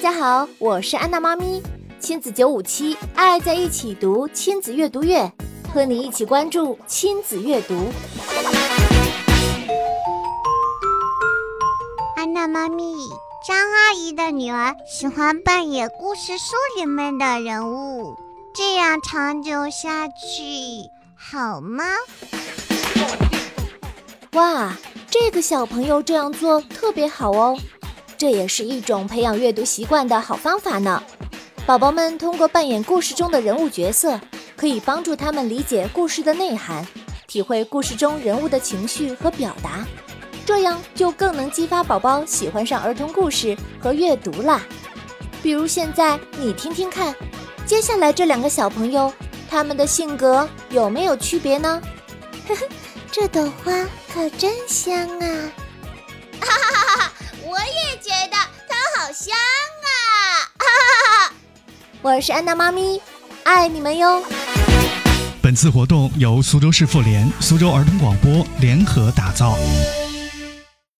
家好，我是安娜妈咪，亲子九五七，爱在一起读亲子阅读月，和你一起关注亲子阅读。安娜妈咪，张阿姨的女儿喜欢扮演故事书里面的人物，这样长久下去好吗？哇，这个小朋友这样做特别好哦。这也是一种培养阅读习惯的好方法呢。宝宝们通过扮演故事中的人物角色，可以帮助他们理解故事的内涵，体会故事中人物的情绪和表达，这样就更能激发宝宝喜欢上儿童故事和阅读啦。比如现在你听听看，接下来这两个小朋友，他们的性格有没有区别呢？呵呵，这朵花可真香啊！我是安娜妈咪，爱你们哟。本次活动由苏州市妇联、苏州儿童广播联合打造。